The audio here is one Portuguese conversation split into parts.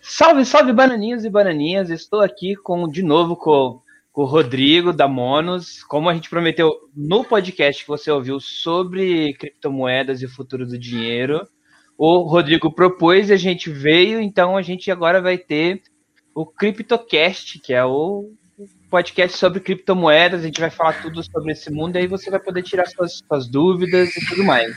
Salve, salve, bananinhos e bananinhas. Estou aqui com de novo com, com o Rodrigo da Monos. Como a gente prometeu no podcast que você ouviu sobre criptomoedas e o futuro do dinheiro, o Rodrigo propôs e a gente veio, então a gente agora vai ter o CryptoCast, que é o podcast sobre criptomoedas. A gente vai falar tudo sobre esse mundo e aí você vai poder tirar suas, suas dúvidas e tudo mais.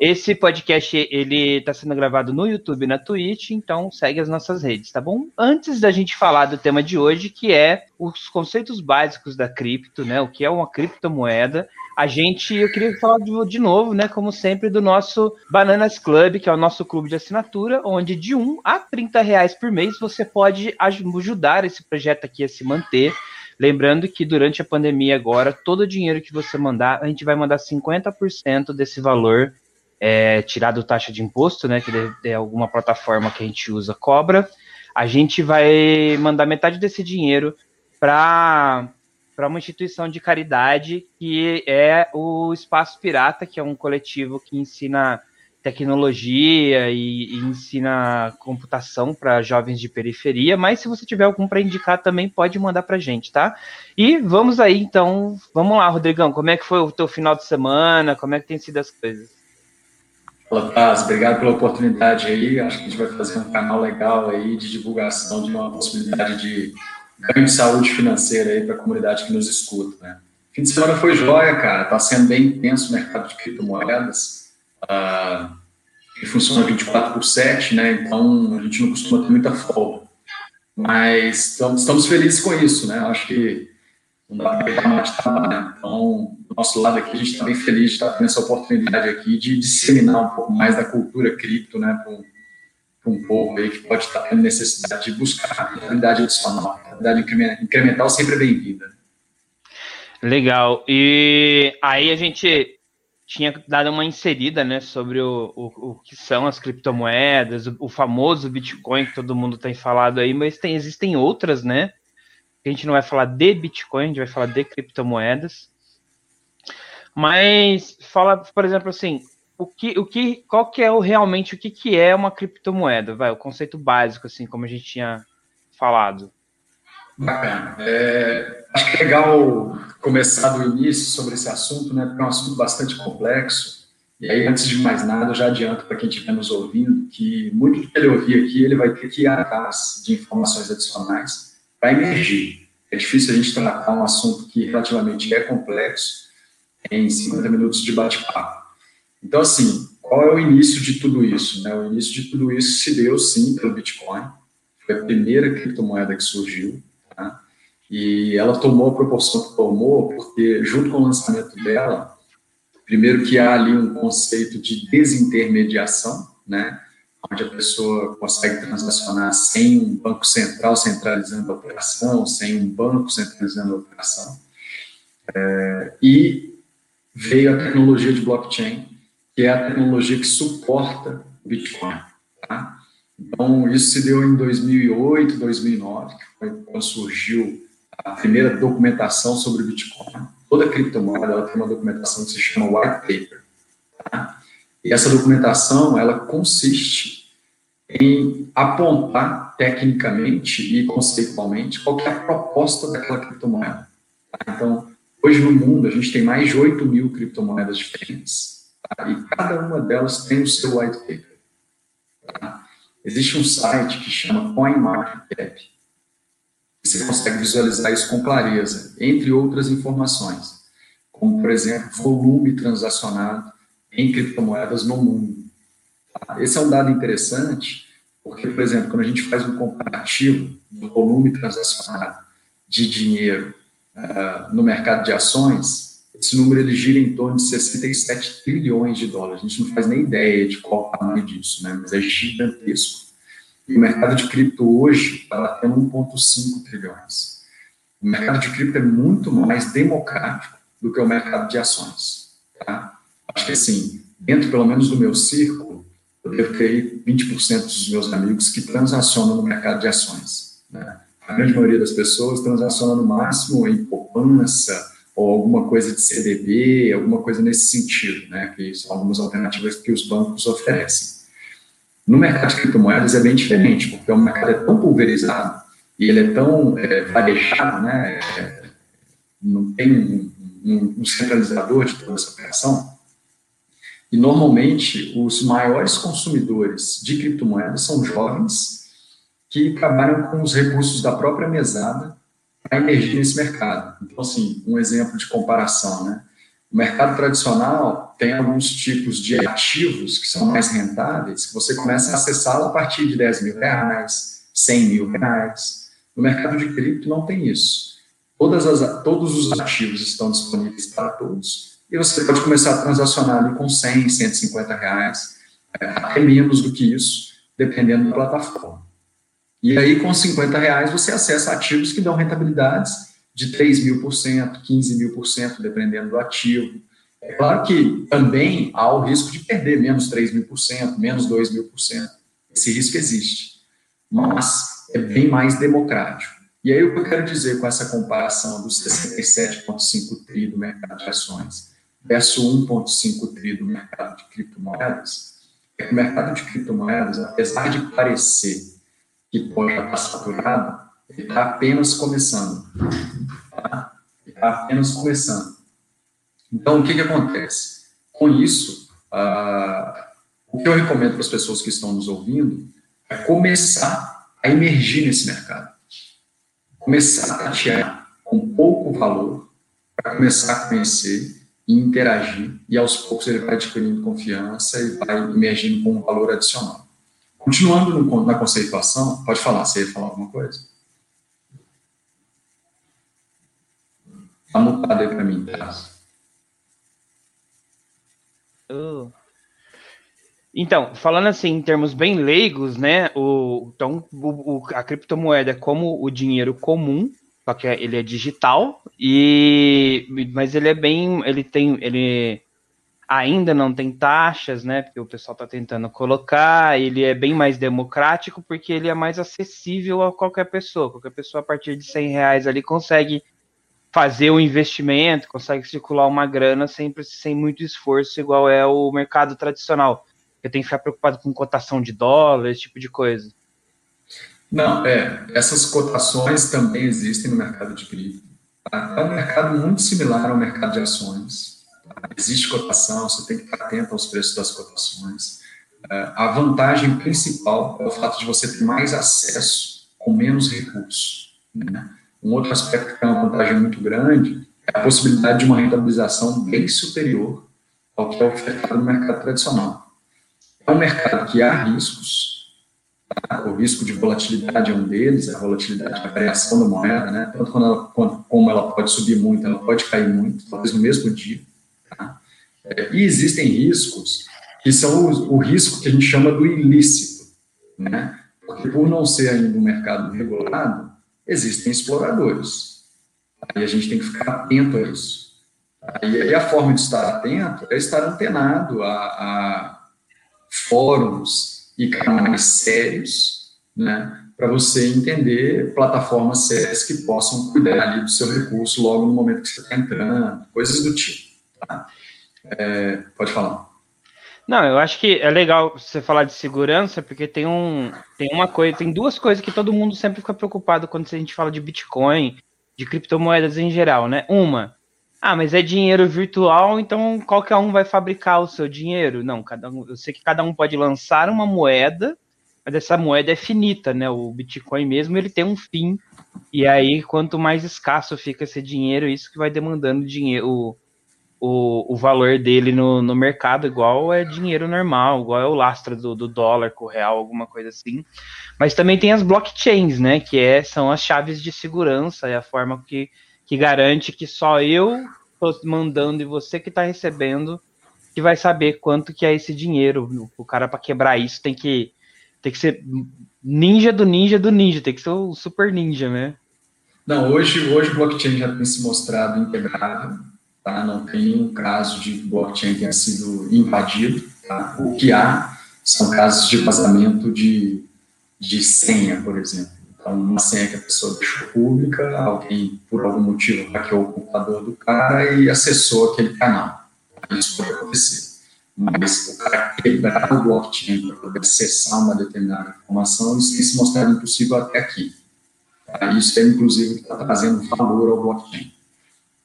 Esse podcast ele está sendo gravado no YouTube e na Twitch, então segue as nossas redes, tá bom? Antes da gente falar do tema de hoje, que é os conceitos básicos da cripto, né? O que é uma criptomoeda, a gente, eu queria falar de, de novo, né? Como sempre, do nosso Bananas Club, que é o nosso clube de assinatura, onde de 1 a 30 reais por mês você pode ajudar esse projeto aqui a se manter. Lembrando que durante a pandemia agora, todo o dinheiro que você mandar, a gente vai mandar 50% desse valor é, tirado taxa de imposto, né, que é alguma plataforma que a gente usa cobra, a gente vai mandar metade desse dinheiro para para uma instituição de caridade que é o Espaço Pirata, que é um coletivo que ensina tecnologia e, e ensina computação para jovens de periferia, mas se você tiver algum para indicar também pode mandar para gente, tá? E vamos aí então, vamos lá, Rodrigão, como é que foi o teu final de semana? Como é que tem sido as coisas? Fala, Paz, obrigado pela oportunidade aí. Acho que a gente vai fazer um canal legal aí de divulgação de uma possibilidade de ganho de saúde financeira aí para a comunidade que nos escuta, né? Fim de semana foi jóia, cara. Está sendo bem intenso o mercado de criptomoedas. Uh, ele funciona 24 por 7, né? Então a gente não costuma ter muita folga. Mas estamos, felizes com isso, né? Acho que não dá para reclamar de trabalho. Então, do nosso lado aqui, a gente está bem feliz de estar tendo essa oportunidade aqui de disseminar um pouco mais da cultura cripto, né, um povo aí que pode estar tendo necessidade de buscar habilidade adicional. Habilidade incremental sempre é bem-vinda. Legal. E aí a gente tinha dado uma inserida, né, sobre o, o, o que são as criptomoedas, o, o famoso Bitcoin que todo mundo tem falado aí, mas tem, existem outras, né, a gente não vai falar de Bitcoin, a gente vai falar de criptomoedas. Mas fala, por exemplo, assim, o que, o que, qual que é o, realmente o que, que é uma criptomoeda? Vai, o conceito básico, assim, como a gente tinha falado. Bacana. É, acho que é legal começar do início sobre esse assunto, né? Porque é um assunto bastante complexo. E aí, antes de mais nada, eu já adianto para quem estiver nos ouvindo que muito do que ele ouvir aqui, ele vai ter que ir atrás de informações adicionais para emergir. É difícil a gente tratar um assunto que relativamente é complexo em 50 minutos de bate-papo. Então, assim, qual é o início de tudo isso? Né? O início de tudo isso se deu, sim, pelo Bitcoin. Foi a primeira criptomoeda que surgiu. Tá? E ela tomou a proporção que tomou, porque, junto com o lançamento dela, primeiro que há ali um conceito de desintermediação, né? onde a pessoa consegue transacionar sem um banco central centralizando a operação, sem um banco centralizando a operação. É, e veio a tecnologia de blockchain, que é a tecnologia que suporta Bitcoin. Tá? Então, isso se deu em 2008, 2009, que foi quando surgiu a primeira documentação sobre Bitcoin. Toda criptomoeda ela tem uma documentação que se chama white paper. Tá? E essa documentação, ela consiste em apontar tecnicamente e conceitualmente qual é a proposta daquela criptomoeda. Tá? Então, hoje no mundo, a gente tem mais de 8 mil criptomoedas diferentes, tá? e cada uma delas tem o seu white paper. Tá? Existe um site que chama CoinMarketCap. Você consegue visualizar isso com clareza, entre outras informações, como, por exemplo, volume transacionado em criptomoedas no mundo. Esse é um dado interessante, porque, por exemplo, quando a gente faz um comparativo do volume transacionado de dinheiro uh, no mercado de ações, esse número ele gira em torno de 67 trilhões de dólares. A gente não faz nem ideia de qual o tamanho disso, né? mas é gigantesco. E o mercado de cripto hoje está batendo 1,5 trilhões. O mercado de cripto é muito mais democrático do que o mercado de ações. Tá? Acho que assim, dentro pelo menos do meu círculo, eu devo ter aí 20% dos meus amigos que transacionam no mercado de ações. Né? A grande maioria das pessoas transaciona no máximo em poupança ou alguma coisa de CDB, alguma coisa nesse sentido, né, que são algumas alternativas que os bancos oferecem. No mercado de criptomoedas é bem diferente, porque o mercado é tão pulverizado e ele é tão é, varejado, né, é, não tem um, um, um centralizador de toda essa operação, e normalmente os maiores consumidores de criptomoedas são jovens que trabalham com os recursos da própria mesada para emergir nesse mercado. Então, assim, um exemplo de comparação, né? O mercado tradicional tem alguns tipos de ativos que são mais rentáveis, que você começa a acessá-lo a partir de 10 mil reais, 100 mil reais. No mercado de cripto não tem isso. As, todos os ativos estão disponíveis para todos e você pode começar a transacionar ali com 100, 150 reais, até menos do que isso, dependendo da plataforma. E aí, com 50 reais, você acessa ativos que dão rentabilidades de 3 mil por cento, 15 mil por cento, dependendo do ativo. É claro que também há o risco de perder menos 3 mil por cento, menos 2 mil por cento. Esse risco existe, mas é bem mais democrático. E aí, o que eu quero dizer com essa comparação dos 67,5 tri do mercado de ações versus 1,5 tri do mercado de criptomoedas, é que o mercado de criptomoedas, apesar de parecer que pode estar saturado, ele está apenas começando. Tá? Ele está apenas começando. Então, o que, que acontece? Com isso, uh, o que eu recomendo para as pessoas que estão nos ouvindo é começar a emergir nesse mercado. Começar a tatear com pouco valor, para começar a conhecer e interagir, e aos poucos ele vai adquirindo confiança e vai emergindo com um valor adicional. Continuando no, na conceituação, pode falar, você ia falar alguma coisa? Está mutado aí para mim, tá? Uh. Então, falando assim em termos bem leigos, né? O, então, o, o, a criptomoeda é como o dinheiro comum, só que ele é digital e mas ele é bem, ele tem, ele ainda não tem taxas, né? Porque o pessoal está tentando colocar. Ele é bem mais democrático porque ele é mais acessível a qualquer pessoa. Qualquer pessoa a partir de 100 reais ali consegue fazer o um investimento, consegue circular uma grana sempre sem muito esforço, igual é o mercado tradicional. Eu tenho que ficar preocupado com cotação de dólar, esse tipo de coisa. Não, é. Essas cotações também existem no mercado de cripto. Tá? É um mercado muito similar ao mercado de ações. Tá? Existe cotação, você tem que estar atento aos preços das cotações. É, a vantagem principal é o fato de você ter mais acesso com menos recursos. Né? Um outro aspecto que é uma vantagem muito grande é a possibilidade de uma rentabilização bem superior ao que é ofertado no mercado tradicional. É um mercado que há riscos, o risco de volatilidade é um deles, a volatilidade, a variação da moeda, né? Tanto quando ela, quando, como ela pode subir muito, ela pode cair muito, talvez no mesmo dia. É, e existem riscos que são o, risco que a gente chama do ilícito, né? Porque por não ser ainda um mercado regulado, existem exploradores. E a gente tem que ficar atento a isso. E a forma de estar atento é estar antenado a, a fóruns, e canais sérios, né, para você entender plataformas sérias que possam cuidar ali do seu recurso logo no momento que você está entrando, coisas do tipo. É, pode falar. Não, eu acho que é legal você falar de segurança, porque tem um, tem uma coisa, tem duas coisas que todo mundo sempre fica preocupado quando a gente fala de Bitcoin, de criptomoedas em geral, né? Uma, ah, mas é dinheiro virtual, então qualquer um vai fabricar o seu dinheiro? Não, cada um, eu sei que cada um pode lançar uma moeda, mas essa moeda é finita, né? O Bitcoin mesmo, ele tem um fim. E aí, quanto mais escasso fica esse dinheiro, isso que vai demandando dinheiro, o, o, valor dele no, no mercado, igual é dinheiro normal, igual é o lastro do, do dólar com o real, alguma coisa assim. Mas também tem as blockchains, né? Que é, são as chaves de segurança, é a forma que que garante que só eu mandando e você que está recebendo que vai saber quanto que é esse dinheiro. O cara para quebrar isso tem que tem que ser ninja do ninja do ninja, tem que ser o super ninja, né? Não, hoje hoje o blockchain já tem se mostrado integrável, tá? Não tem nenhum caso de blockchain que tenha sido invadido, tá? O que há são casos de vazamento de, de senha, por exemplo. Então, uma senha que a pessoa deixou pública, alguém, por algum motivo, hackeou o computador do cara e acessou aquele canal. Isso pode acontecer. Mas o cara quebrar o blockchain para poder acessar uma determinada informação, isso tem se mostrado impossível até aqui. Tá? Isso é, inclusive, que está trazendo valor ao blockchain.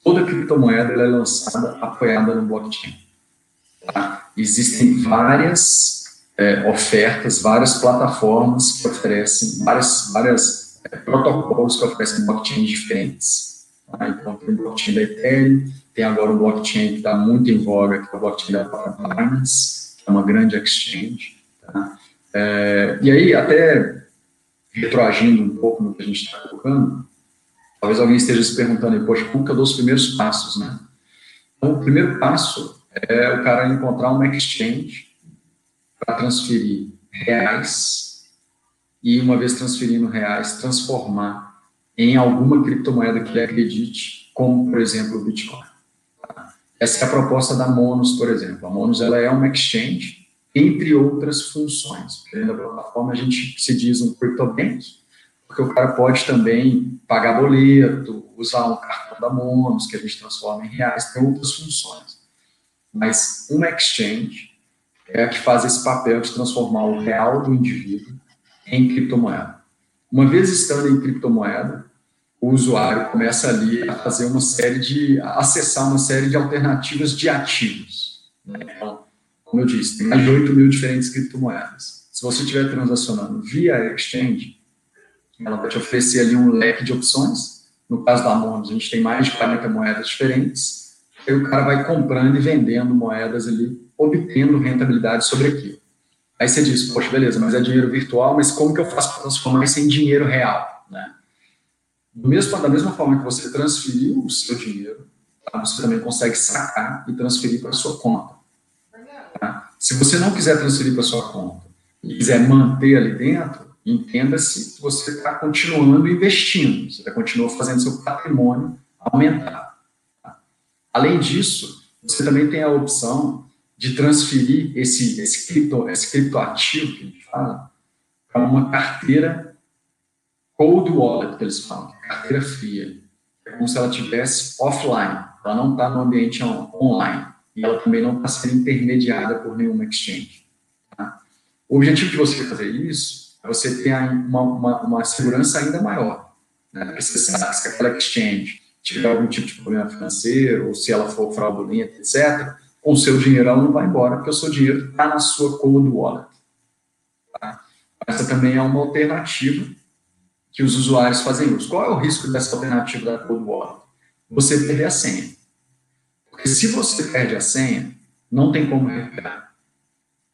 Toda criptomoeda é lançada apoiada no blockchain. Tá? Existem várias é, ofertas, várias plataformas que oferecem, várias, várias é, protocolos que oferecem blockchains diferentes. Tá? Então, tem o blockchain da Ethereum, tem agora o blockchain que está muito em voga, que é o blockchain da Binance, que é uma grande exchange. Tá? É, e aí, até retroagindo um pouco no que a gente está colocando, talvez alguém esteja se perguntando, poxa, como que eu dou os primeiros passos, né? Então, o primeiro passo é o cara encontrar uma exchange para transferir reais e, uma vez transferindo reais, transformar em alguma criptomoeda que ele acredite, como, por exemplo, o Bitcoin. Essa é a proposta da Monos, por exemplo. A Monos ela é uma exchange, entre outras funções. Dentro da plataforma, a gente se diz um CryptoBank, porque o cara pode também pagar boleto, usar um cartão da Monos, que a gente transforma em reais, tem outras funções. Mas uma exchange é a que faz esse papel de transformar o real do indivíduo em criptomoeda. Uma vez estando em criptomoeda, o usuário começa ali a fazer uma série de, a acessar uma série de alternativas de ativos. Né? Então, como eu disse, tem mais de 8 mil diferentes criptomoedas. Se você estiver transacionando via exchange, ela vai te oferecer ali um leque de opções. No caso da Monos, a gente tem mais de 40 moedas diferentes. Aí o cara vai comprando e vendendo moedas ali, obtendo rentabilidade sobre aquilo. Aí você diz, poxa, beleza, mas é dinheiro virtual, mas como que eu faço para transformar isso em dinheiro real? Né? Mesmo, da mesma forma que você transferiu o seu dinheiro, tá? você também consegue sacar e transferir para a sua conta. Tá? Se você não quiser transferir para a sua conta e quiser manter ali dentro, entenda-se que você está continuando investindo, você está continuando fazendo seu patrimônio aumentar. Tá? Além disso, você também tem a opção de transferir esse, esse, cripto, esse criptoativo que a gente fala para uma carteira cold wallet, que eles falam, é carteira fria. É como se ela tivesse offline, ela não está no ambiente online. E ela também não está sendo intermediada por nenhuma exchange. Tá? O objetivo de você fazer isso você ter uma, uma, uma segurança ainda maior. Né? Porque você sabe se aquela exchange tiver algum tipo de problema financeiro, ou se ela for fraudulenta, etc., com o seu dinheiro ela não vai embora, porque o seu dinheiro está na sua cold wallet. Tá? Essa também é uma alternativa que os usuários fazem uso. Qual é o risco dessa alternativa da Cold Wallet? Você perder a senha. Porque se você perde a senha, não tem como recuperar.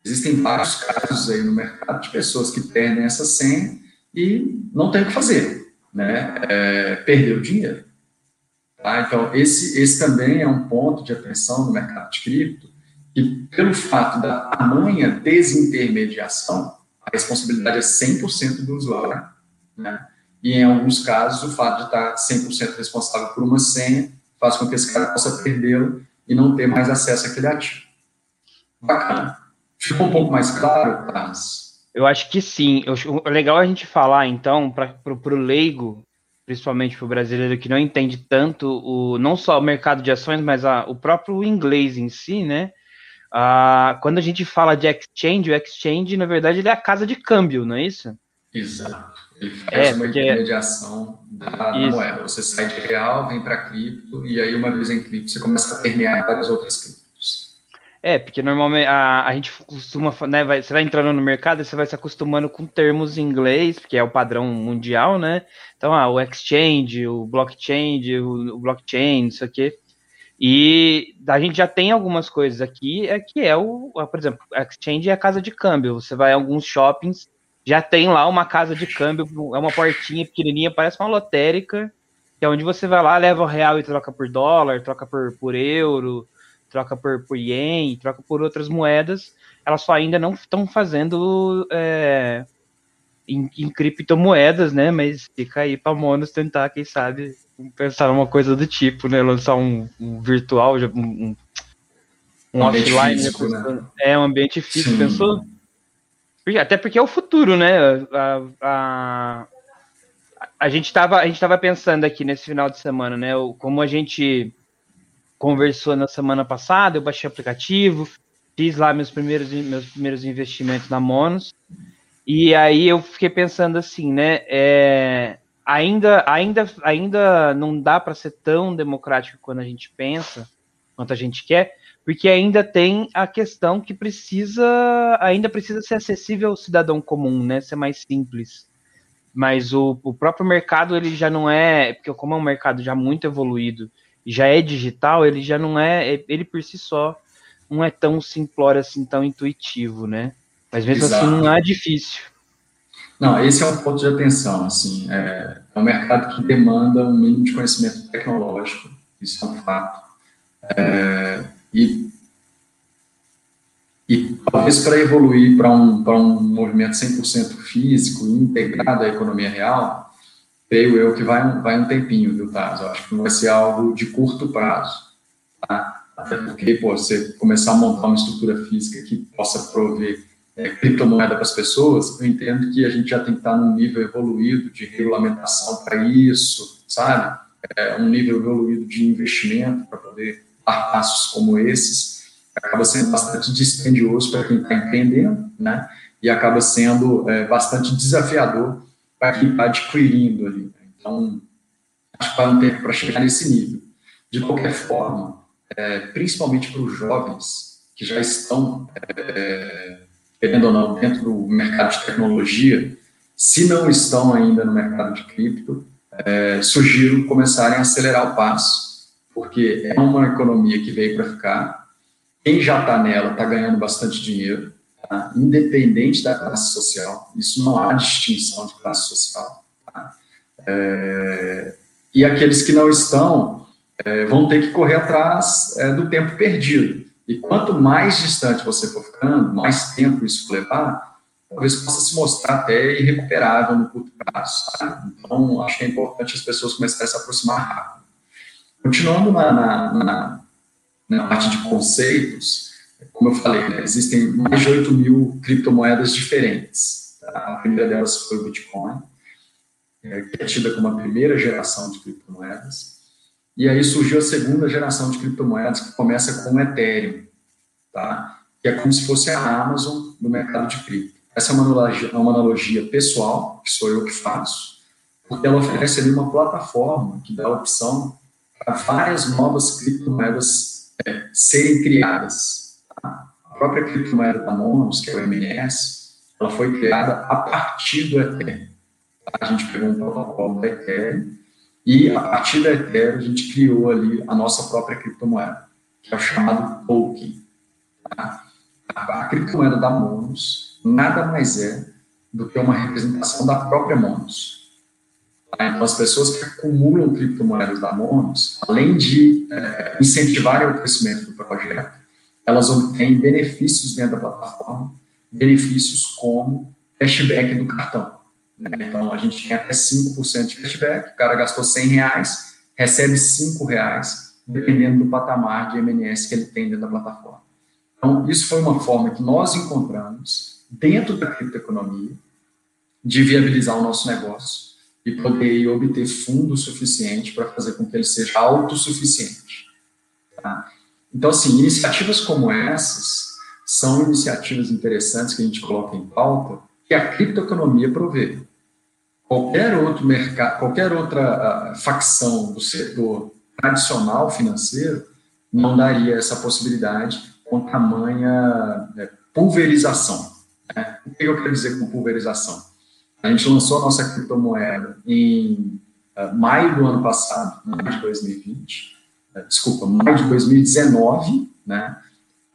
Existem vários casos aí no mercado de pessoas que perdem essa senha e não tem o que fazer, né? É, perdeu dinheiro. Tá? Então, esse, esse também é um ponto de atenção no mercado de cripto, que pelo fato da tamanha desintermediação, a responsabilidade é 100% do usuário, né? e em alguns casos o fato de estar 100% responsável por uma senha faz com que esse cara possa perdê-lo e não ter mais acesso àquele ativo. Bacana. Ficou um pouco mais claro, Carlos? Eu acho que sim. O legal é a gente falar, então, para o leigo, principalmente para o brasileiro que não entende tanto o não só o mercado de ações, mas a, o próprio inglês em si, né? Ah, quando a gente fala de exchange, o exchange, na verdade, ele é a casa de câmbio, não é isso? Exato. Ele faz é, uma porque... intermediação da, moeda. Você sai de real, vem para cripto, e aí, uma vez em cripto, você começa a permear várias outras criptos. É, porque normalmente a, a gente costuma, né, vai, você vai entrando no mercado e você vai se acostumando com termos em inglês, que é o padrão mundial, né? Então, ah, o exchange, o blockchain, o, o blockchain, isso aqui. E a gente já tem algumas coisas aqui, é que é o, por exemplo, exchange é a casa de câmbio. Você vai a alguns shoppings, já tem lá uma casa de câmbio, é uma portinha pequenininha, parece uma lotérica, que é onde você vai lá, leva o real e troca por dólar, troca por, por euro, troca por, por ien, troca por outras moedas. Elas só ainda não estão fazendo é, em, em, criptomoedas, né? Mas fica aí para Monos tentar, quem sabe, pensar numa coisa do tipo, né? Lançar um, um virtual, um, um, um offline, físico, né? é um ambiente físico, Sim. pensou? Até porque é o futuro, né? A, a, a gente estava a gente tava pensando aqui nesse final de semana, né? Como a gente conversou na semana passada, eu baixei o aplicativo, fiz lá meus primeiros meus primeiros investimentos na Monos. E aí eu fiquei pensando assim, né? É, ainda, ainda, ainda não dá para ser tão democrático quando a gente pensa, quanto a gente quer, porque ainda tem a questão que precisa, ainda precisa ser acessível ao cidadão comum, né? Ser mais simples. Mas o, o próprio mercado ele já não é, porque como é um mercado já muito evoluído, já é digital, ele já não é, ele por si só não é tão simplório assim, tão intuitivo, né? Mas mesmo assim, Exato. assim não é difícil. Não, esse é um ponto de atenção, assim, é, é um mercado que demanda um mínimo de conhecimento tecnológico, isso é um fato. É, e, e talvez para evoluir para um, um movimento 100% físico, integrado à economia real, creio eu que vai, vai um tempinho, viu, Taz? Eu acho que não vai ser algo de curto prazo, tá? Até porque, pô, você começar a montar uma estrutura física que possa prover é, criptomoeda para as pessoas, eu entendo que a gente já tem que estar num nível evoluído de regulamentação para isso, sabe? É, um nível evoluído de investimento para poder dar passos como esses, acaba sendo bastante dispendioso para quem está empreendendo, né? E acaba sendo é, bastante desafiador adquirindo ali. Né? Então, acho que tempo para chegar nesse nível. De qualquer forma, é, principalmente para os jovens que já estão é, querendo ou não, dentro do mercado de tecnologia, se não estão ainda no mercado de cripto, é, sugiro começarem a acelerar o passo, porque é uma economia que veio para ficar. Quem já está nela está ganhando bastante dinheiro, tá? independente da classe social. Isso não há distinção de classe social. Tá? É, e aqueles que não estão é, vão ter que correr atrás é, do tempo perdido. E quanto mais distante você for ficando, mais tempo isso levar, talvez possa se mostrar até irrecuperável no curto prazo. Sabe? Então, acho que é importante as pessoas começarem a se aproximar rápido. Continuando na, na, na, na parte de conceitos, como eu falei, né, existem mais de 8 mil criptomoedas diferentes. Tá? A primeira delas foi o Bitcoin, é, que é tida como a primeira geração de criptomoedas. E aí surgiu a segunda geração de criptomoedas, que começa com o Ethereum, tá? que é como se fosse a Amazon do mercado de cripto. Essa é uma analogia, uma analogia pessoal, que sou eu que faço, porque ela oferece ali uma plataforma que dá opção para várias novas criptomoedas é, serem criadas. A própria criptomoeda da Monos, que é o MNS, ela foi criada a partir do Ethereum. A gente pegou um protocolo do Ethereum e a partir da Ethereum, a gente criou ali a nossa própria criptomoeda, que é o chamado token. Tá? A criptomoeda da Monos nada mais é do que uma representação da própria Monos. Tá? Então, as pessoas que acumulam criptomoedas da Monos, além de é, incentivarem o crescimento do projeto, elas obtêm benefícios dentro da plataforma, benefícios como cashback do cartão. Né? Então, a gente tem até 5% de cashback, o cara gastou 100 reais, recebe 5 reais, dependendo do patamar de MNS que ele tem dentro da plataforma. Então, isso foi uma forma que nós encontramos dentro da criptoeconomia de viabilizar o nosso negócio e poder obter fundo suficiente para fazer com que ele seja autossuficiente. Tá? Então, assim, iniciativas como essas são iniciativas interessantes que a gente coloca em pauta que a criptoeconomia provê. Qualquer outro mercado, qualquer outra uh, facção do setor tradicional financeiro não daria essa possibilidade com tamanha né, pulverização. Né? O que eu quero dizer com pulverização? A gente lançou a nossa criptomoeda em uh, maio do ano passado, maio de 2020, uh, né, desculpa, maio de 2019, né?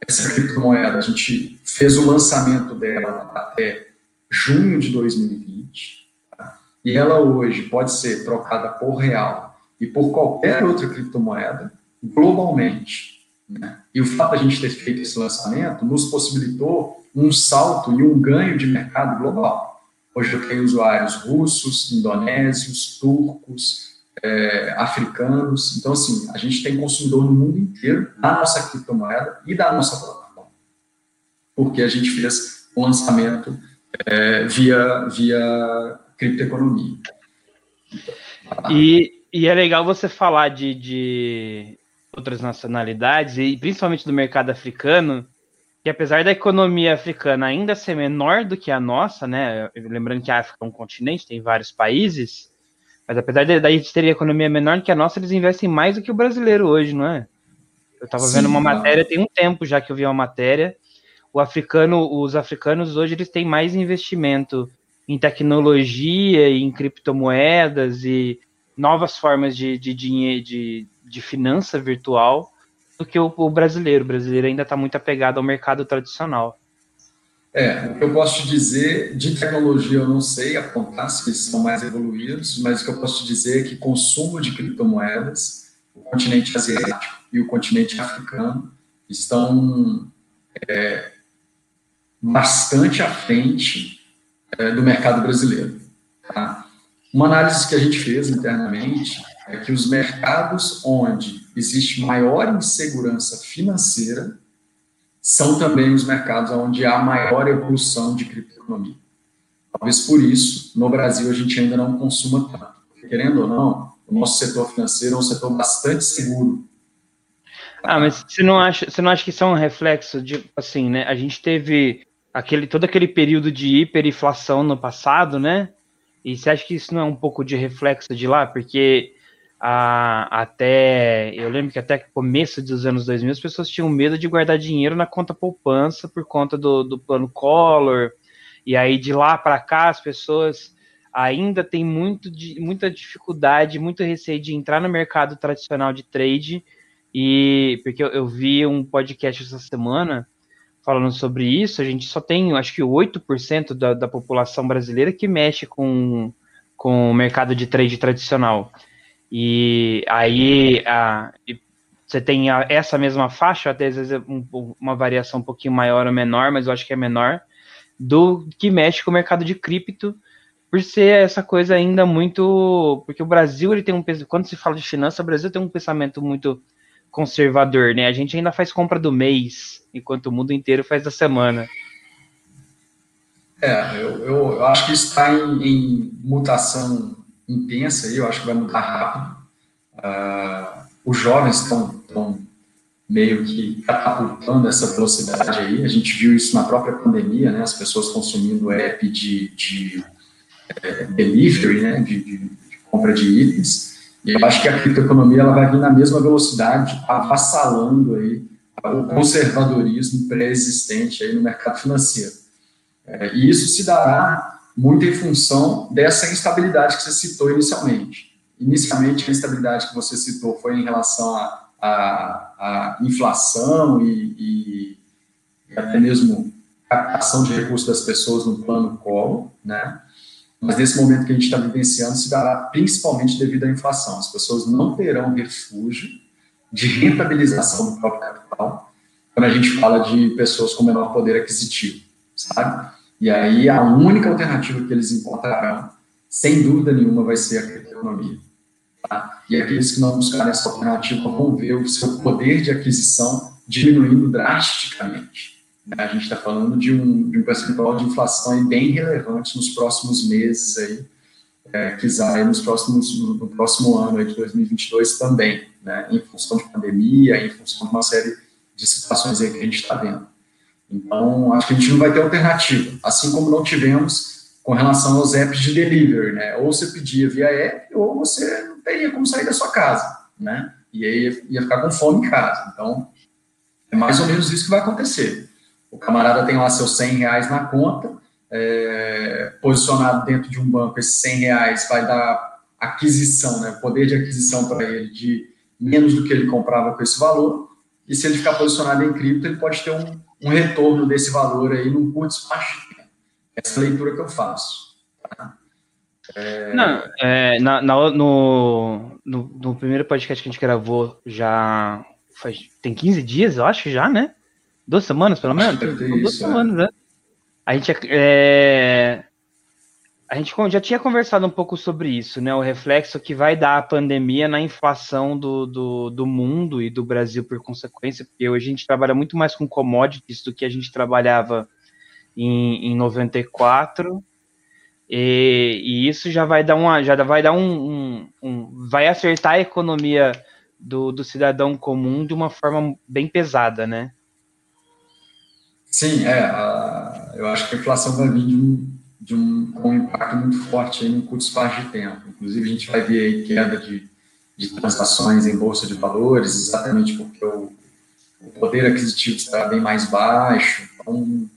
Essa criptomoeda, a gente fez o lançamento dela até junho de 2020, tá? e ela hoje pode ser trocada por real e por qualquer outra criptomoeda globalmente. Né? E o fato de a gente ter feito esse lançamento nos possibilitou um salto e um ganho de mercado global. Hoje eu tenho usuários russos, indonésios, turcos, é, africanos. Então, assim, a gente tem consumidor no mundo inteiro da nossa criptomoeda e da nossa plataforma. Porque a gente fez o lançamento é, via, via criptoeconomia. E, e é legal você falar de, de outras nacionalidades, e principalmente do mercado africano, que apesar da economia africana ainda ser menor do que a nossa, né? Lembrando que a África é um continente, tem vários países, mas apesar de daí ter economia menor que a nossa, eles investem mais do que o brasileiro hoje, não é? Eu estava vendo uma matéria, tem um tempo já que eu vi uma matéria. O africano, os africanos hoje eles têm mais investimento em tecnologia, em criptomoedas e novas formas de, de dinheiro, de, de finança virtual do que o, o brasileiro. O brasileiro ainda está muito apegado ao mercado tradicional. É, o que eu posso te dizer de tecnologia eu não sei apontar se eles são mais evoluídos, mas o que eu posso te dizer é que consumo de criptomoedas, o continente asiático e o continente africano estão é, bastante à frente é, do mercado brasileiro. Tá? Uma análise que a gente fez internamente é que os mercados onde existe maior insegurança financeira são também os mercados onde há maior evolução de criptoeconomia. Talvez por isso, no Brasil, a gente ainda não consuma tanto. Querendo ou não, o nosso setor financeiro é um setor bastante seguro. Ah, mas você não acha, você não acha que isso é um reflexo de, assim, né? A gente teve aquele, todo aquele período de hiperinflação no passado, né? E você acha que isso não é um pouco de reflexo de lá? Porque a, até. Eu lembro que até começo dos anos 2000 as pessoas tinham medo de guardar dinheiro na conta poupança por conta do, do plano Collor. E aí de lá para cá as pessoas ainda têm muito, muita dificuldade, muito receio de entrar no mercado tradicional de trade. E porque eu, eu vi um podcast essa semana falando sobre isso, a gente só tem, acho que 8% da, da população brasileira que mexe com, com o mercado de trade tradicional. E aí a, você tem a, essa mesma faixa, até às vezes um, uma variação um pouquinho maior ou menor, mas eu acho que é menor, do que mexe com o mercado de cripto, por ser essa coisa ainda muito. Porque o Brasil ele tem um. Quando se fala de finança, o Brasil tem um pensamento muito conservador, né? A gente ainda faz compra do mês, enquanto o mundo inteiro faz da semana. É, eu, eu, acho que está em, em, mutação intensa aí, eu acho que vai mudar rápido. Uh, os jovens estão, meio que catapultando essa velocidade aí, a gente viu isso na própria pandemia, né? As pessoas consumindo app de, de é, delivery, né? De, de, de compra de itens e eu acho que a criptoeconomia ela vai vir na mesma velocidade, avassalando aí o conservadorismo pré-existente aí no mercado financeiro. É, e isso se dará muito em função dessa instabilidade que você citou inicialmente. Inicialmente, a instabilidade que você citou foi em relação à inflação e, e até mesmo captação de recursos das pessoas no plano colo, né? mas nesse momento que a gente está vivenciando se dará principalmente devido à inflação. As pessoas não terão refúgio de rentabilização do próprio capital quando a gente fala de pessoas com menor poder aquisitivo, sabe? E aí a única alternativa que eles encontrarão, sem dúvida nenhuma, vai ser a criptoeconomia. Tá? E aqueles que não buscarem essa alternativa vão ver o seu poder de aquisição diminuindo drasticamente. A gente está falando de um, de um percentual de inflação bem relevante nos próximos meses aí, é, quiser nos próximos, no, no, próximo ano aí de 2022 também, né, em função de pandemia, em função de uma série de situações aí que a gente está vendo. Então, acho que a gente não vai ter alternativa, assim como não tivemos com relação aos apps de delivery, né, ou você pedia via app, ou você não teria como sair da sua casa, né, e aí ia ficar com fome em casa. Então, é mais ou menos isso que vai acontecer. O camarada tem lá seus 100 reais na conta, é, posicionado dentro de um banco, esses 100 reais vai dar aquisição, né, poder de aquisição para ele de menos do que ele comprava com esse valor, e se ele ficar posicionado em cripto, ele pode ter um, um retorno desse valor aí num curto espaço de tempo. Essa é leitura que eu faço. Tá? É... Não, é, na, na, no, no, no, primeiro podcast que a gente gravou já faz, tem 15 dias, eu acho já, né? Duas semanas, pelo menos? Duas isso, é. semanas, né? A gente, é... a gente já tinha conversado um pouco sobre isso, né? O reflexo que vai dar a pandemia na inflação do, do, do mundo e do Brasil por consequência, porque hoje a gente trabalha muito mais com commodities do que a gente trabalhava em, em 94. E, e, isso já vai dar uma, já vai dar um, um, um, vai acertar a economia do, do cidadão comum de uma forma bem pesada, né? Sim, é. A, eu acho que a inflação vai vir de um, de um, com um impacto muito forte em um curto espaço de tempo. Inclusive, a gente vai ver aí queda de, de transações em bolsa de valores, exatamente porque o, o poder aquisitivo está bem mais baixo. Então,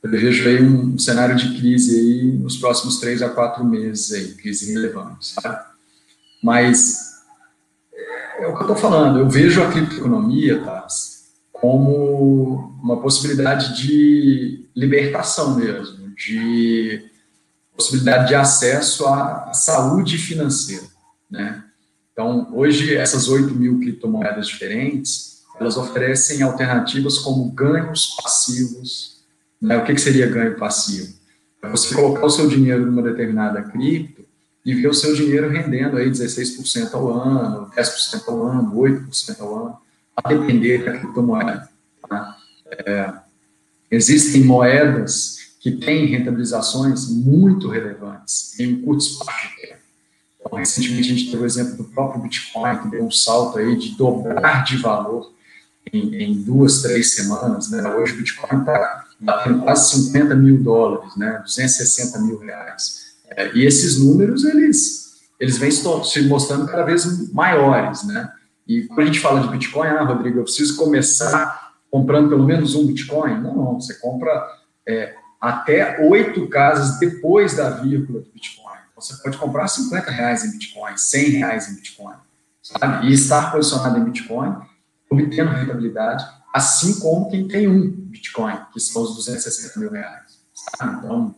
eu vejo aí um cenário de crise aí nos próximos três a quatro meses aí, crise relevante, sabe? Mas é o que eu estou falando, eu vejo a criptoeconomia, tá, como uma possibilidade de libertação mesmo, de possibilidade de acesso à saúde financeira, né? Então, hoje, essas 8 mil criptomoedas diferentes, elas oferecem alternativas como ganhos passivos, né? O que, que seria ganho passivo? É você colocar o seu dinheiro numa determinada cripto e ver o seu dinheiro rendendo aí 16% ao ano, 10% ao ano, 8% ao ano, a depender da criptomoeda. Tá? É, existem moedas que têm rentabilizações muito relevantes em um curto espaço de tempo. Então, recentemente a gente teve o exemplo do próprio Bitcoin, que deu um salto aí de dobrar de valor em, em duas, três semanas. Né? Hoje o Bitcoin está batendo quase 50 mil dólares, né? 260 mil reais. É, e esses números, eles, eles vêm se mostrando cada vez maiores, né? E quando a gente fala de Bitcoin, ah, Rodrigo, eu preciso começar comprando pelo menos um Bitcoin? Não, não, você compra é, até oito casas depois da vírgula do Bitcoin. Você pode comprar 50 reais em Bitcoin, 100 reais em Bitcoin, sabe? E estar posicionado em Bitcoin, obtendo rentabilidade, assim como quem tem um Bitcoin, que são os 260 mil reais. Então,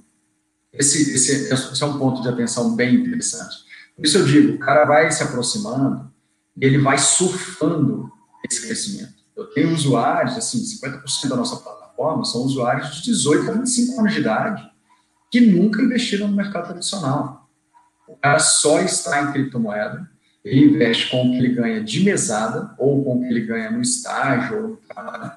esse, esse, esse, é um ponto de atenção bem interessante. Por isso eu digo, o cara vai se aproximando e ele vai surfando esse crescimento. Eu tenho usuários, assim, 50% da nossa plataforma são usuários de 18 a 25 anos de idade que nunca investiram no mercado tradicional. O cara só está em criptomoeda ele investe com o que ele ganha de mesada ou com o que ele ganha no estágio ou no trabalho.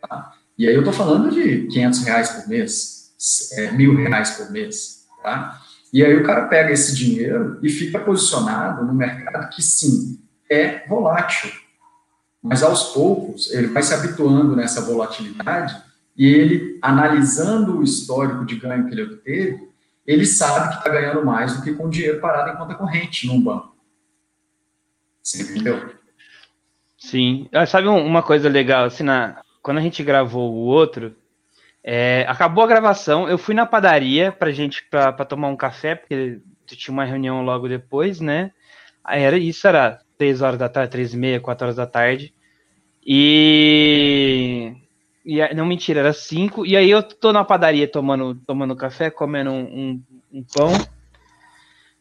Tá? E aí eu estou falando de 500 reais por mês, é, mil reais por mês. Tá? E aí o cara pega esse dinheiro e fica posicionado no mercado que, sim, é volátil. Mas aos poucos ele vai se habituando nessa volatilidade e ele, analisando o histórico de ganho que ele obteve, ele sabe que está ganhando mais do que com dinheiro parado em conta corrente num banco. Você entendeu? Sim. Ah, sabe uma coisa legal, assim, na, quando a gente gravou o outro, é, acabou a gravação, eu fui na padaria pra gente, pra, pra tomar um café, porque tinha uma reunião logo depois, né? Aí era isso, era três horas da tarde, três e meia, quatro horas da tarde. E... e não, mentira, era cinco. E aí eu tô na padaria tomando, tomando café, comendo um, um, um pão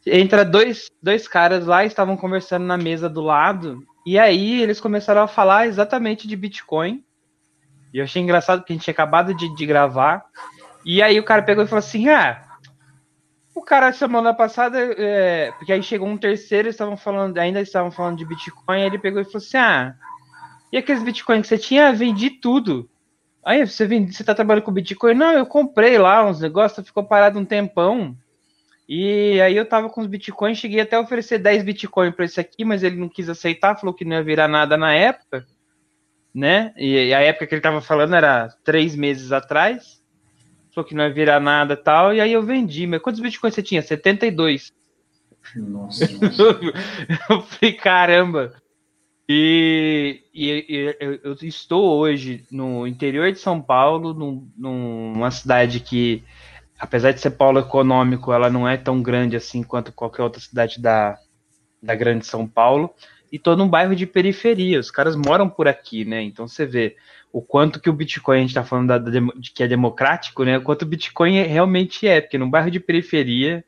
entra dois, dois caras lá, estavam conversando na mesa do lado, e aí eles começaram a falar exatamente de Bitcoin. E eu achei engraçado que a gente tinha acabado de, de gravar. E aí o cara pegou e falou assim: Ah, o cara semana passada, é, porque aí chegou um terceiro, estavam falando, ainda estavam falando de Bitcoin, aí ele pegou e falou assim: Ah, e aqueles Bitcoin que você tinha? Vendi tudo. Aí você, vende, você tá trabalhando com Bitcoin? Não, eu comprei lá uns negócios, ficou parado um tempão. E aí eu tava com os bitcoins, cheguei até a oferecer 10 bitcoins para esse aqui, mas ele não quis aceitar, falou que não ia virar nada na época, né? E a época que ele tava falando era três meses atrás. Falou que não ia virar nada tal, e aí eu vendi. Mas quantos bitcoins você tinha? 72. Nossa. eu falei, caramba. E, e, e eu, estou hoje no interior de São Paulo, num, numa cidade que apesar de ser polo econômico, ela não é tão grande assim quanto qualquer outra cidade da, da grande São Paulo. E tô num bairro de periferia, os caras moram por aqui, né? Então você vê o quanto que o Bitcoin, a gente tá falando da, de que é democrático, né? O quanto o Bitcoin realmente é, porque num bairro de periferia,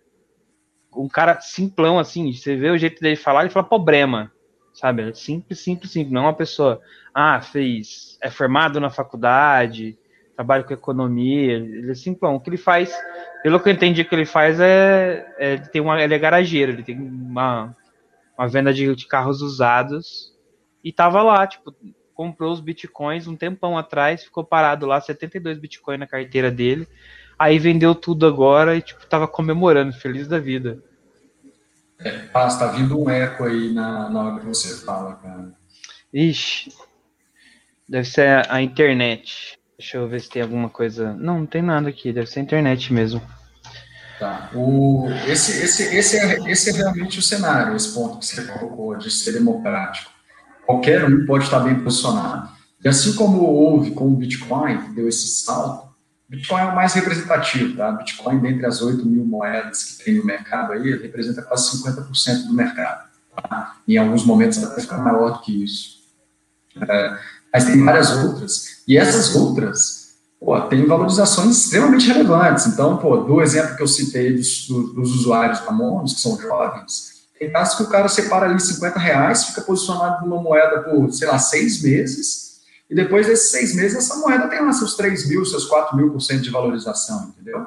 um cara simplão assim, você vê o jeito dele falar, ele fala problema, sabe? Simples, simples, simples. Não é uma pessoa, ah, fez, é formado na faculdade, trabalha com economia, ele é simplão. O que ele faz, pelo que eu entendi que ele faz, é, é ele, tem uma, ele é garageiro, ele tem uma, uma venda de, de carros usados e tava lá, tipo, comprou os bitcoins um tempão atrás, ficou parado lá, 72 bitcoins na carteira dele. aí vendeu tudo agora e, tipo, tava comemorando, feliz da vida. É, tá vindo um eco aí na, na hora que você fala, cara. Ixi, deve ser a, a internet. Deixa eu ver se tem alguma coisa. Não, não tem nada aqui, deve ser a internet mesmo. Tá. O, esse, esse, esse, é, esse é realmente o cenário, esse ponto que você colocou de ser democrático. Qualquer um pode estar bem posicionado. E assim como houve com o Bitcoin, que deu esse salto, Bitcoin é o mais representativo, tá? Bitcoin, dentre as 8 mil moedas que tem no mercado aí, representa quase 50% do mercado. Tá? Em alguns momentos até fica maior do que isso. É, mas tem várias outras. E essas outras, pô, tem valorizações extremamente relevantes. Então, pô, do exemplo que eu citei dos, dos usuários da Monos, que são jovens, tem casos que o cara separa ali 50 reais, fica posicionado numa moeda por, sei lá, seis meses, e depois desses seis meses, essa moeda tem lá seus 3 mil, seus 4 mil por cento de valorização, entendeu?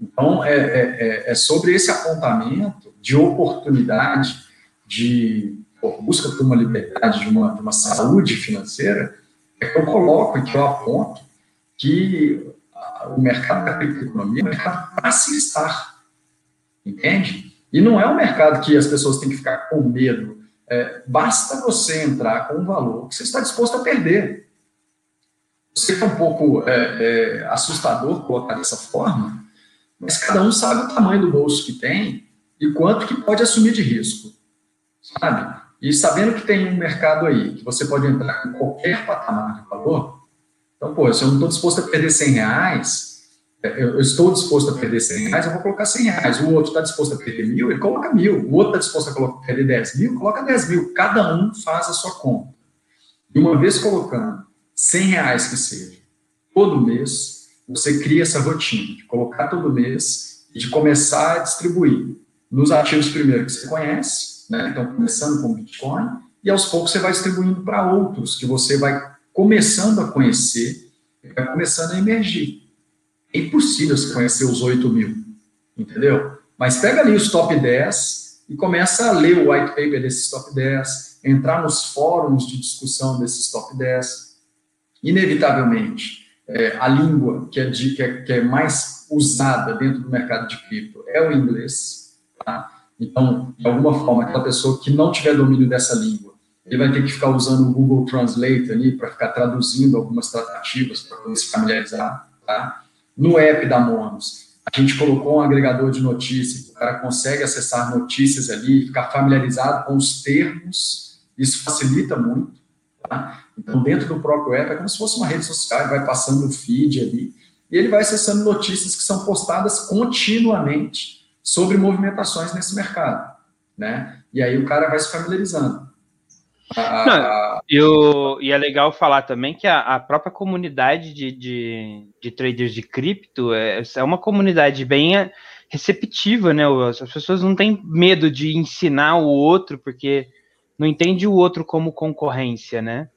Então, é, é, é, é sobre esse apontamento de oportunidade, de pô, busca por uma liberdade, de uma, de uma saúde financeira, é que eu coloco e que eu aponto que o mercado da criptoeconomia é um mercado para se estar, entende? E não é um mercado que as pessoas têm que ficar com medo. É, basta você entrar com um valor que você está disposto a perder. Sei é um pouco é, é, assustador colocar dessa forma, mas cada um sabe o tamanho do bolso que tem e quanto que pode assumir de risco, sabe? E sabendo que tem um mercado aí, que você pode entrar com qualquer patamar de valor, então, pô, se eu não estou disposto a perder 100 reais, é, eu estou disposto a perder 100 reais, eu vou colocar 100 reais. O outro está disposto a perder mil, ele coloca mil. O outro está disposto a colocar, perder 10 mil, coloca 10 mil. Cada um faz a sua conta. E uma vez colocando 100 reais que seja, todo mês, você cria essa rotina de colocar todo mês e de começar a distribuir nos ativos primeiro que você conhece, né? então começando com Bitcoin, e aos poucos você vai distribuindo para outros que você vai começando a conhecer, vai começando a emergir. É impossível você conhecer os 8 mil, entendeu? Mas pega ali os top 10 e começa a ler o white paper desses top 10, entrar nos fóruns de discussão desses top 10, inevitavelmente, é, a língua que é, de, que, é, que é, mais usada dentro do mercado de cripto é o inglês. Tá? Então, de alguma forma, aquela pessoa que não tiver domínio dessa língua, ele vai ter que ficar usando o Google Translate ali para ficar traduzindo algumas tratativas para poder se familiarizar. Tá? No app da Monos, a gente colocou um agregador de notícias, o cara consegue acessar notícias ali, ficar familiarizado com os termos, isso facilita muito. Tá? Então, dentro do próprio app, é como se fosse uma rede social, vai passando o feed ali, e ele vai acessando notícias que são postadas continuamente sobre movimentações nesse mercado, né? E aí o cara vai se familiarizando. Não, eu, e é legal falar também que a, a própria comunidade de, de, de, traders de cripto é, é uma comunidade bem receptiva, né? As pessoas não têm medo de ensinar o outro, porque não entende o outro como concorrência, né?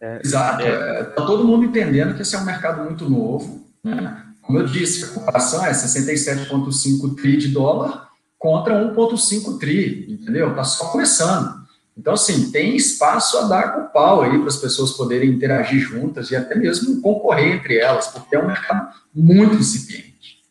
É, Exato. Está é, tá todo mundo entendendo que esse é um mercado muito novo. Né? Como eu disse, a comparação é 67,5 tri de dólar contra 1,5 tri, entendeu? Está só começando. Então, assim, tem espaço a dar com o pau aí para as pessoas poderem interagir juntas e até mesmo concorrer entre elas, porque é um mercado muito incipiente.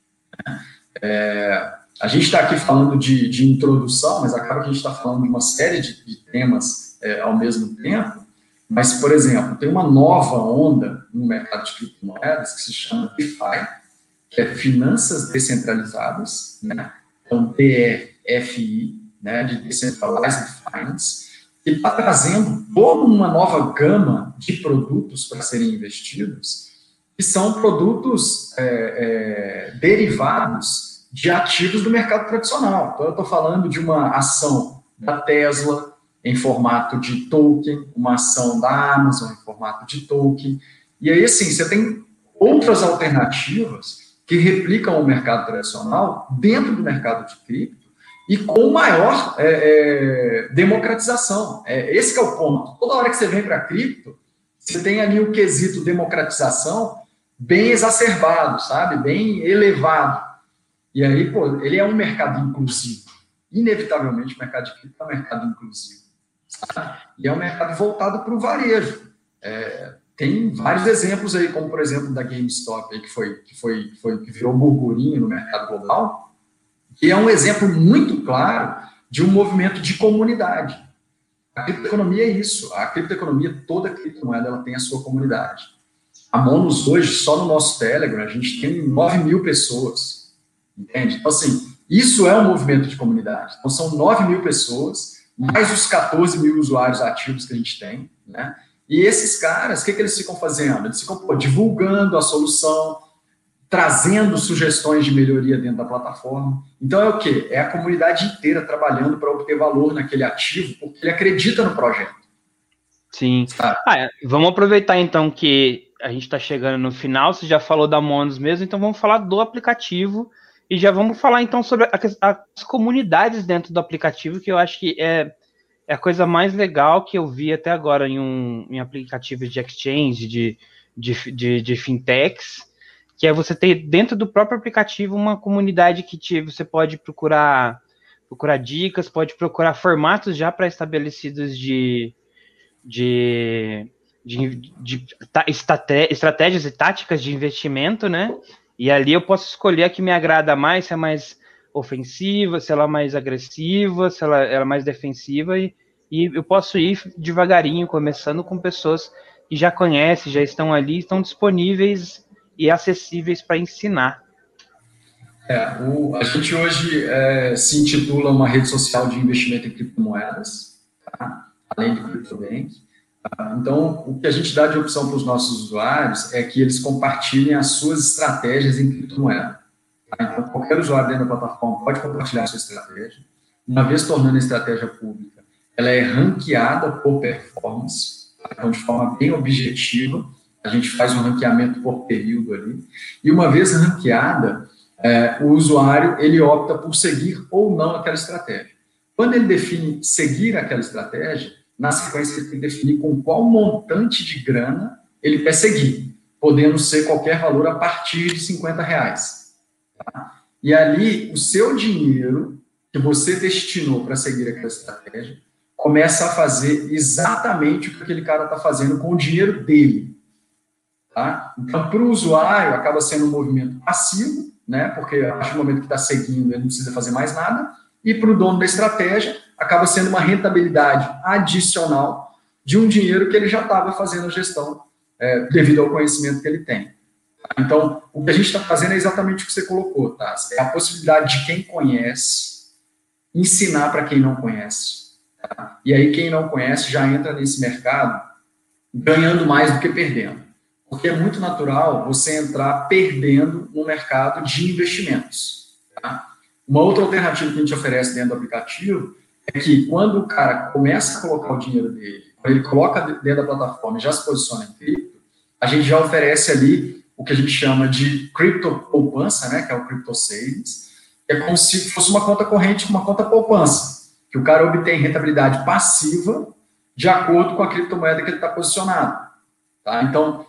Né? É, a gente está aqui falando de, de, introdução, mas acaba que a gente está falando de uma série de, de temas é, ao mesmo tempo. Mas, por exemplo, tem uma nova onda no mercado de criptomoedas que se chama DeFi, que é Finanças Descentralizadas, né? então DEFI, né? de Decentralized Finance, que está trazendo toda uma nova gama de produtos para serem investidos, que são produtos é, é, derivados de ativos do mercado tradicional. Então, eu estou falando de uma ação da Tesla, em formato de token, uma ação da Amazon em formato de token. E aí, assim, você tem outras alternativas que replicam o mercado tradicional dentro do mercado de cripto e com maior é, é, democratização. É, esse é o ponto. Toda hora que você vem para cripto, você tem ali o quesito democratização bem exacerbado, sabe? Bem elevado. E aí, pô, ele é um mercado inclusivo. Inevitavelmente, o mercado de cripto é um mercado inclusivo. E é um mercado voltado para o varejo. É, tem vários exemplos aí, como por exemplo da GameStop, aí, que, foi, que, foi, que, foi, que virou burburinho no mercado global, que é um exemplo muito claro de um movimento de comunidade. A criptoeconomia é isso. A criptoeconomia, toda criptomoeda, ela tem a sua comunidade. A Monos hoje, só no nosso Telegram, a gente tem 9 mil pessoas. Entende? Então, assim, isso é um movimento de comunidade. Então, são 9 mil pessoas, mais os 14 mil usuários ativos que a gente tem, né? E esses caras, o que, que eles ficam fazendo? Eles ficam pô, divulgando a solução, trazendo sugestões de melhoria dentro da plataforma. Então é o quê? É a comunidade inteira trabalhando para obter valor naquele ativo, porque ele acredita no projeto. Sim. Ah, é. vamos aproveitar então que a gente está chegando no final, você já falou da Monos mesmo, então vamos falar do aplicativo e já vamos falar então sobre as comunidades dentro do aplicativo, que eu acho que é é a coisa mais legal que eu vi até agora em um em aplicativos de exchange, de, de, de, de fintechs, que é você ter dentro do próprio aplicativo uma comunidade que te, você pode procurar procurar dicas, pode procurar formatos já pré-estabelecidos de, de, de, de estratégias e táticas de investimento, né? E ali eu posso escolher a que me agrada mais, se é mais ofensiva, se ela é mais agressiva, se ela, ela é mais defensiva, e, e eu posso ir devagarinho, começando com pessoas que já conhecem, já estão ali, estão disponíveis e acessíveis para ensinar. É, o, a gente hoje é, se intitula uma rede social de investimento em criptomoedas, tá? além de CryptoBank. Tá? Então, o que a gente dá de opção para os nossos usuários é que eles compartilhem as suas estratégias em criptomoeda. Então, qualquer usuário dentro da plataforma pode compartilhar a sua estratégia. Uma vez tornando a estratégia pública, ela é ranqueada por performance, tá? então, de forma bem objetiva. A gente faz um ranqueamento por período ali. E uma vez ranqueada, é, o usuário ele opta por seguir ou não aquela estratégia. Quando ele define seguir aquela estratégia, na sequência ele tem que definir com qual montante de grana ele quer seguir, podendo ser qualquer valor a partir de 50 reais. Tá? E ali, o seu dinheiro que você destinou para seguir aquela estratégia começa a fazer exatamente o que aquele cara está fazendo com o dinheiro dele. Tá? Então, para o usuário, acaba sendo um movimento passivo, né? porque a partir do momento que está seguindo, ele não precisa fazer mais nada, e para o dono da estratégia, acaba sendo uma rentabilidade adicional de um dinheiro que ele já estava fazendo a gestão é, devido ao conhecimento que ele tem. Então, o que a gente está fazendo é exatamente o que você colocou, tá? É a possibilidade de quem conhece ensinar para quem não conhece. Tá? E aí, quem não conhece já entra nesse mercado ganhando mais do que perdendo. Porque é muito natural você entrar perdendo no mercado de investimentos. Tá? Uma outra alternativa que a gente oferece dentro do aplicativo é que quando o cara começa a colocar o dinheiro dele, ele coloca dentro da plataforma e já se posiciona em cripto, a gente já oferece ali o que a gente chama de cripto poupança, né, que é o crypto savings, é como se fosse uma conta corrente, uma conta poupança, que o cara obtém rentabilidade passiva de acordo com a criptomoeda que ele está posicionado. Tá? Então,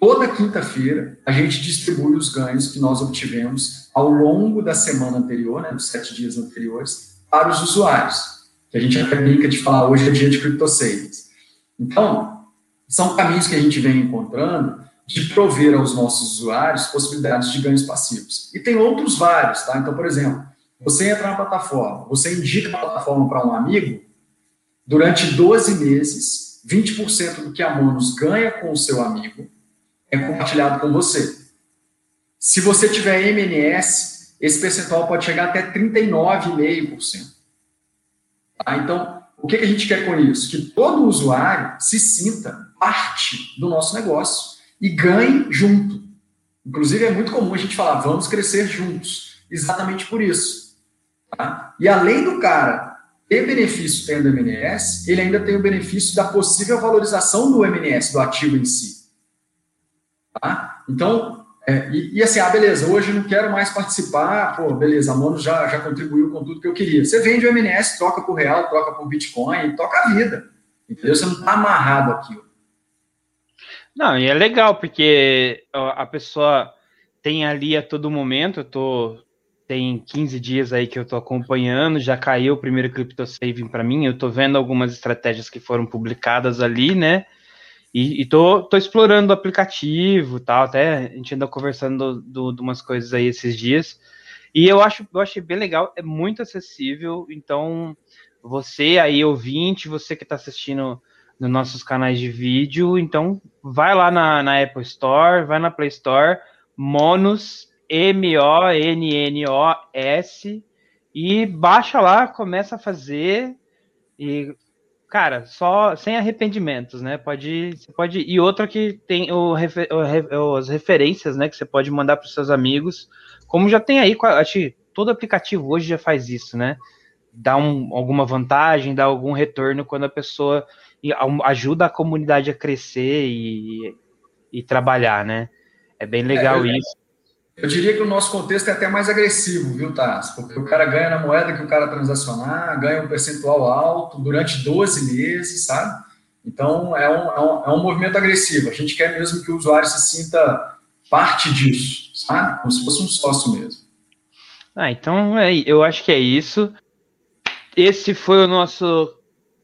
toda quinta-feira, a gente distribui os ganhos que nós obtivemos ao longo da semana anterior, né, dos sete dias anteriores, para os usuários, que a gente até brinca de falar hoje é dia de savings. Então, são caminhos que a gente vem encontrando de prover aos nossos usuários possibilidades de ganhos passivos. E tem outros vários, tá? Então, por exemplo, você entra na plataforma, você indica a plataforma para um amigo, durante 12 meses, 20% do que a Monos ganha com o seu amigo é compartilhado com você. Se você tiver MNS, esse percentual pode chegar até 39,5%. Tá? Então, o que, que a gente quer com isso? Que todo usuário se sinta parte do nosso negócio e ganhe junto. Inclusive, é muito comum a gente falar, vamos crescer juntos. Exatamente por isso. Tá? E além do cara ter benefício tendo MNS, ele ainda tem o benefício da possível valorização do MNS, do ativo em si. Tá? Então, é, e, e, assim, ah, beleza, hoje não quero mais participar, pô, beleza, a Mono já, já contribuiu com tudo que eu queria. Você vende o MNS, troca por real, troca por Bitcoin, toca a vida. Entendeu? Você não está amarrado aquilo. Não, e é legal, porque a pessoa tem ali a todo momento, eu tô. Tem 15 dias aí que eu tô acompanhando, já caiu o primeiro Crypto Saving para mim, eu tô vendo algumas estratégias que foram publicadas ali, né? E, e tô, tô explorando o aplicativo tal, até a gente anda conversando de umas coisas aí esses dias. E eu acho, eu achei bem legal, é muito acessível, então você aí, ouvinte, você que está assistindo nos nossos canais de vídeo, então vai lá na, na Apple Store, vai na Play Store, Monos, M-O-N-N-O-S, e baixa lá, começa a fazer, e cara, só sem arrependimentos, né? Pode, você pode e outra que tem o, o, as referências, né? Que você pode mandar para os seus amigos, como já tem aí, acho que todo aplicativo hoje já faz isso, né? Dá um, alguma vantagem, dá algum retorno quando a pessoa ajuda a comunidade a crescer e, e trabalhar, né? É bem legal é, isso. Eu diria que o nosso contexto é até mais agressivo, viu, Taz? Porque o cara ganha na moeda que o cara transacionar, ganha um percentual alto durante 12 meses, sabe? Então, é um, é um, é um movimento agressivo. A gente quer mesmo que o usuário se sinta parte disso, sabe? Como se fosse um sócio mesmo. Ah, então é, eu acho que é isso. Esse foi o nosso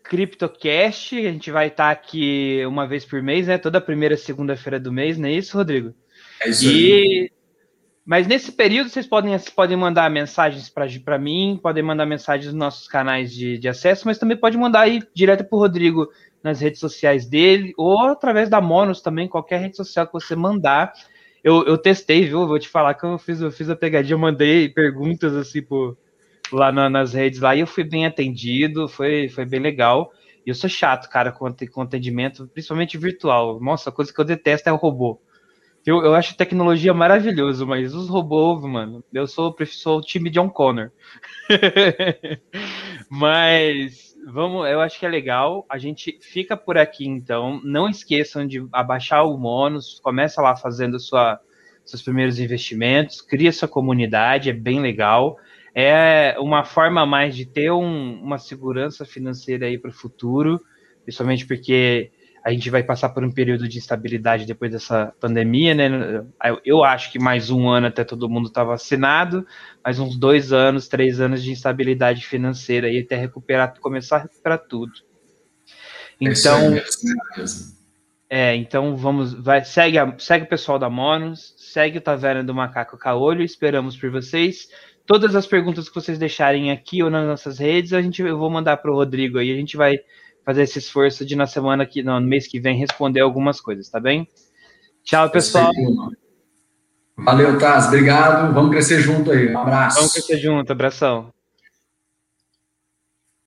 CryptoCast. A gente vai estar aqui uma vez por mês, né? Toda primeira segunda-feira do mês, não é isso, Rodrigo? É isso aí. E mas nesse período vocês podem, podem mandar mensagens para mim, podem mandar mensagens nos nossos canais de, de acesso, mas também pode mandar aí direto para o Rodrigo nas redes sociais dele, ou através da Monos também, qualquer rede social que você mandar. Eu, eu testei, viu? Vou te falar que eu fiz, eu fiz a pegadinha, mandei perguntas assim por, lá na, nas redes lá e eu fui bem atendido, foi, foi bem legal. E eu sou chato, cara, com, com atendimento, principalmente virtual. Nossa, a coisa que eu detesto é o robô. Eu, eu acho tecnologia maravilhoso, mas os robôs, mano, eu sou, sou o time John Connor. mas vamos, eu acho que é legal. A gente fica por aqui então. Não esqueçam de abaixar o Monos, começa lá fazendo sua, seus primeiros investimentos, cria sua comunidade, é bem legal. É uma forma mais de ter um, uma segurança financeira aí para o futuro, principalmente porque a gente vai passar por um período de instabilidade depois dessa pandemia, né? Eu acho que mais um ano até todo mundo estar tá vacinado, mais uns dois anos, três anos de instabilidade financeira e até recuperar, começar a recuperar tudo. Então, é, então vamos, vai, segue, a, segue o pessoal da Monos, segue o Taverna do Macaco Caolho, esperamos por vocês. Todas as perguntas que vocês deixarem aqui ou nas nossas redes, a gente, eu vou mandar para o Rodrigo aí, a gente vai fazer esse esforço de na semana que no mês que vem responder algumas coisas, tá bem? Tchau, pessoal. Valeu, Taz. Obrigado. Vamos crescer junto aí. Um abraço. Vamos crescer junto. Abração.